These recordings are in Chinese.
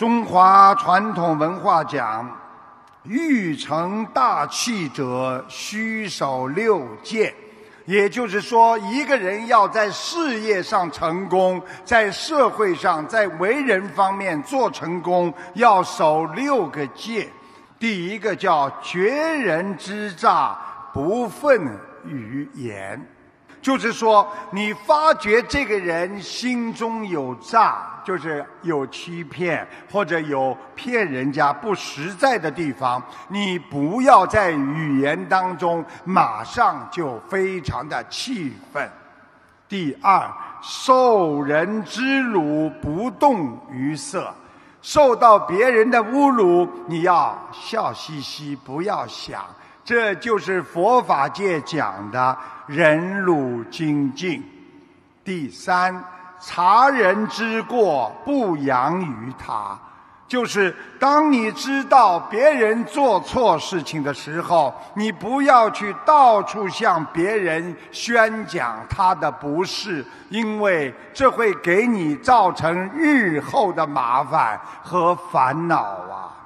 中华传统文化讲，欲成大器者，须守六戒。也就是说，一个人要在事业上成功，在社会上，在为人方面做成功，要守六个戒。第一个叫绝人之诈，不愤于言。就是说，你发觉这个人心中有诈，就是有欺骗或者有骗人家不实在的地方，你不要在语言当中马上就非常的气愤。第二，受人之辱不动于色，受到别人的侮辱，你要笑嘻嘻，不要想。这就是佛法界讲的忍辱精进。第三，察人之过，不扬于他，就是当你知道别人做错事情的时候，你不要去到处向别人宣讲他的不是，因为这会给你造成日后的麻烦和烦恼啊。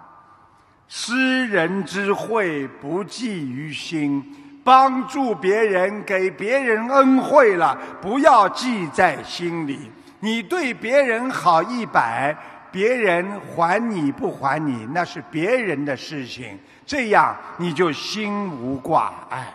施人之惠，不计于心；帮助别人，给别人恩惠了，不要记在心里。你对别人好一百，别人还你不还你，那是别人的事情。这样你就心无挂碍。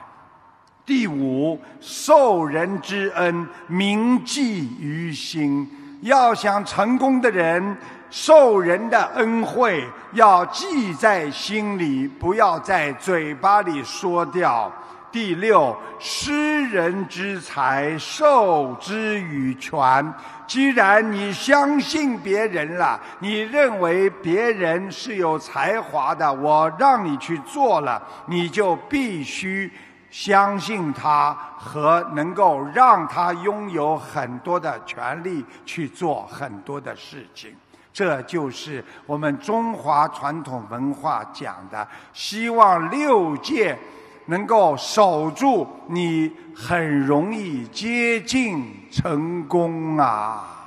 第五，受人之恩，铭记于心。要想成功的人。受人的恩惠要记在心里，不要在嘴巴里说掉。第六，施人之财，受之以权。既然你相信别人了，你认为别人是有才华的，我让你去做了，你就必须相信他和能够让他拥有很多的权利去做很多的事情。这就是我们中华传统文化讲的，希望六界能够守住，你很容易接近成功啊。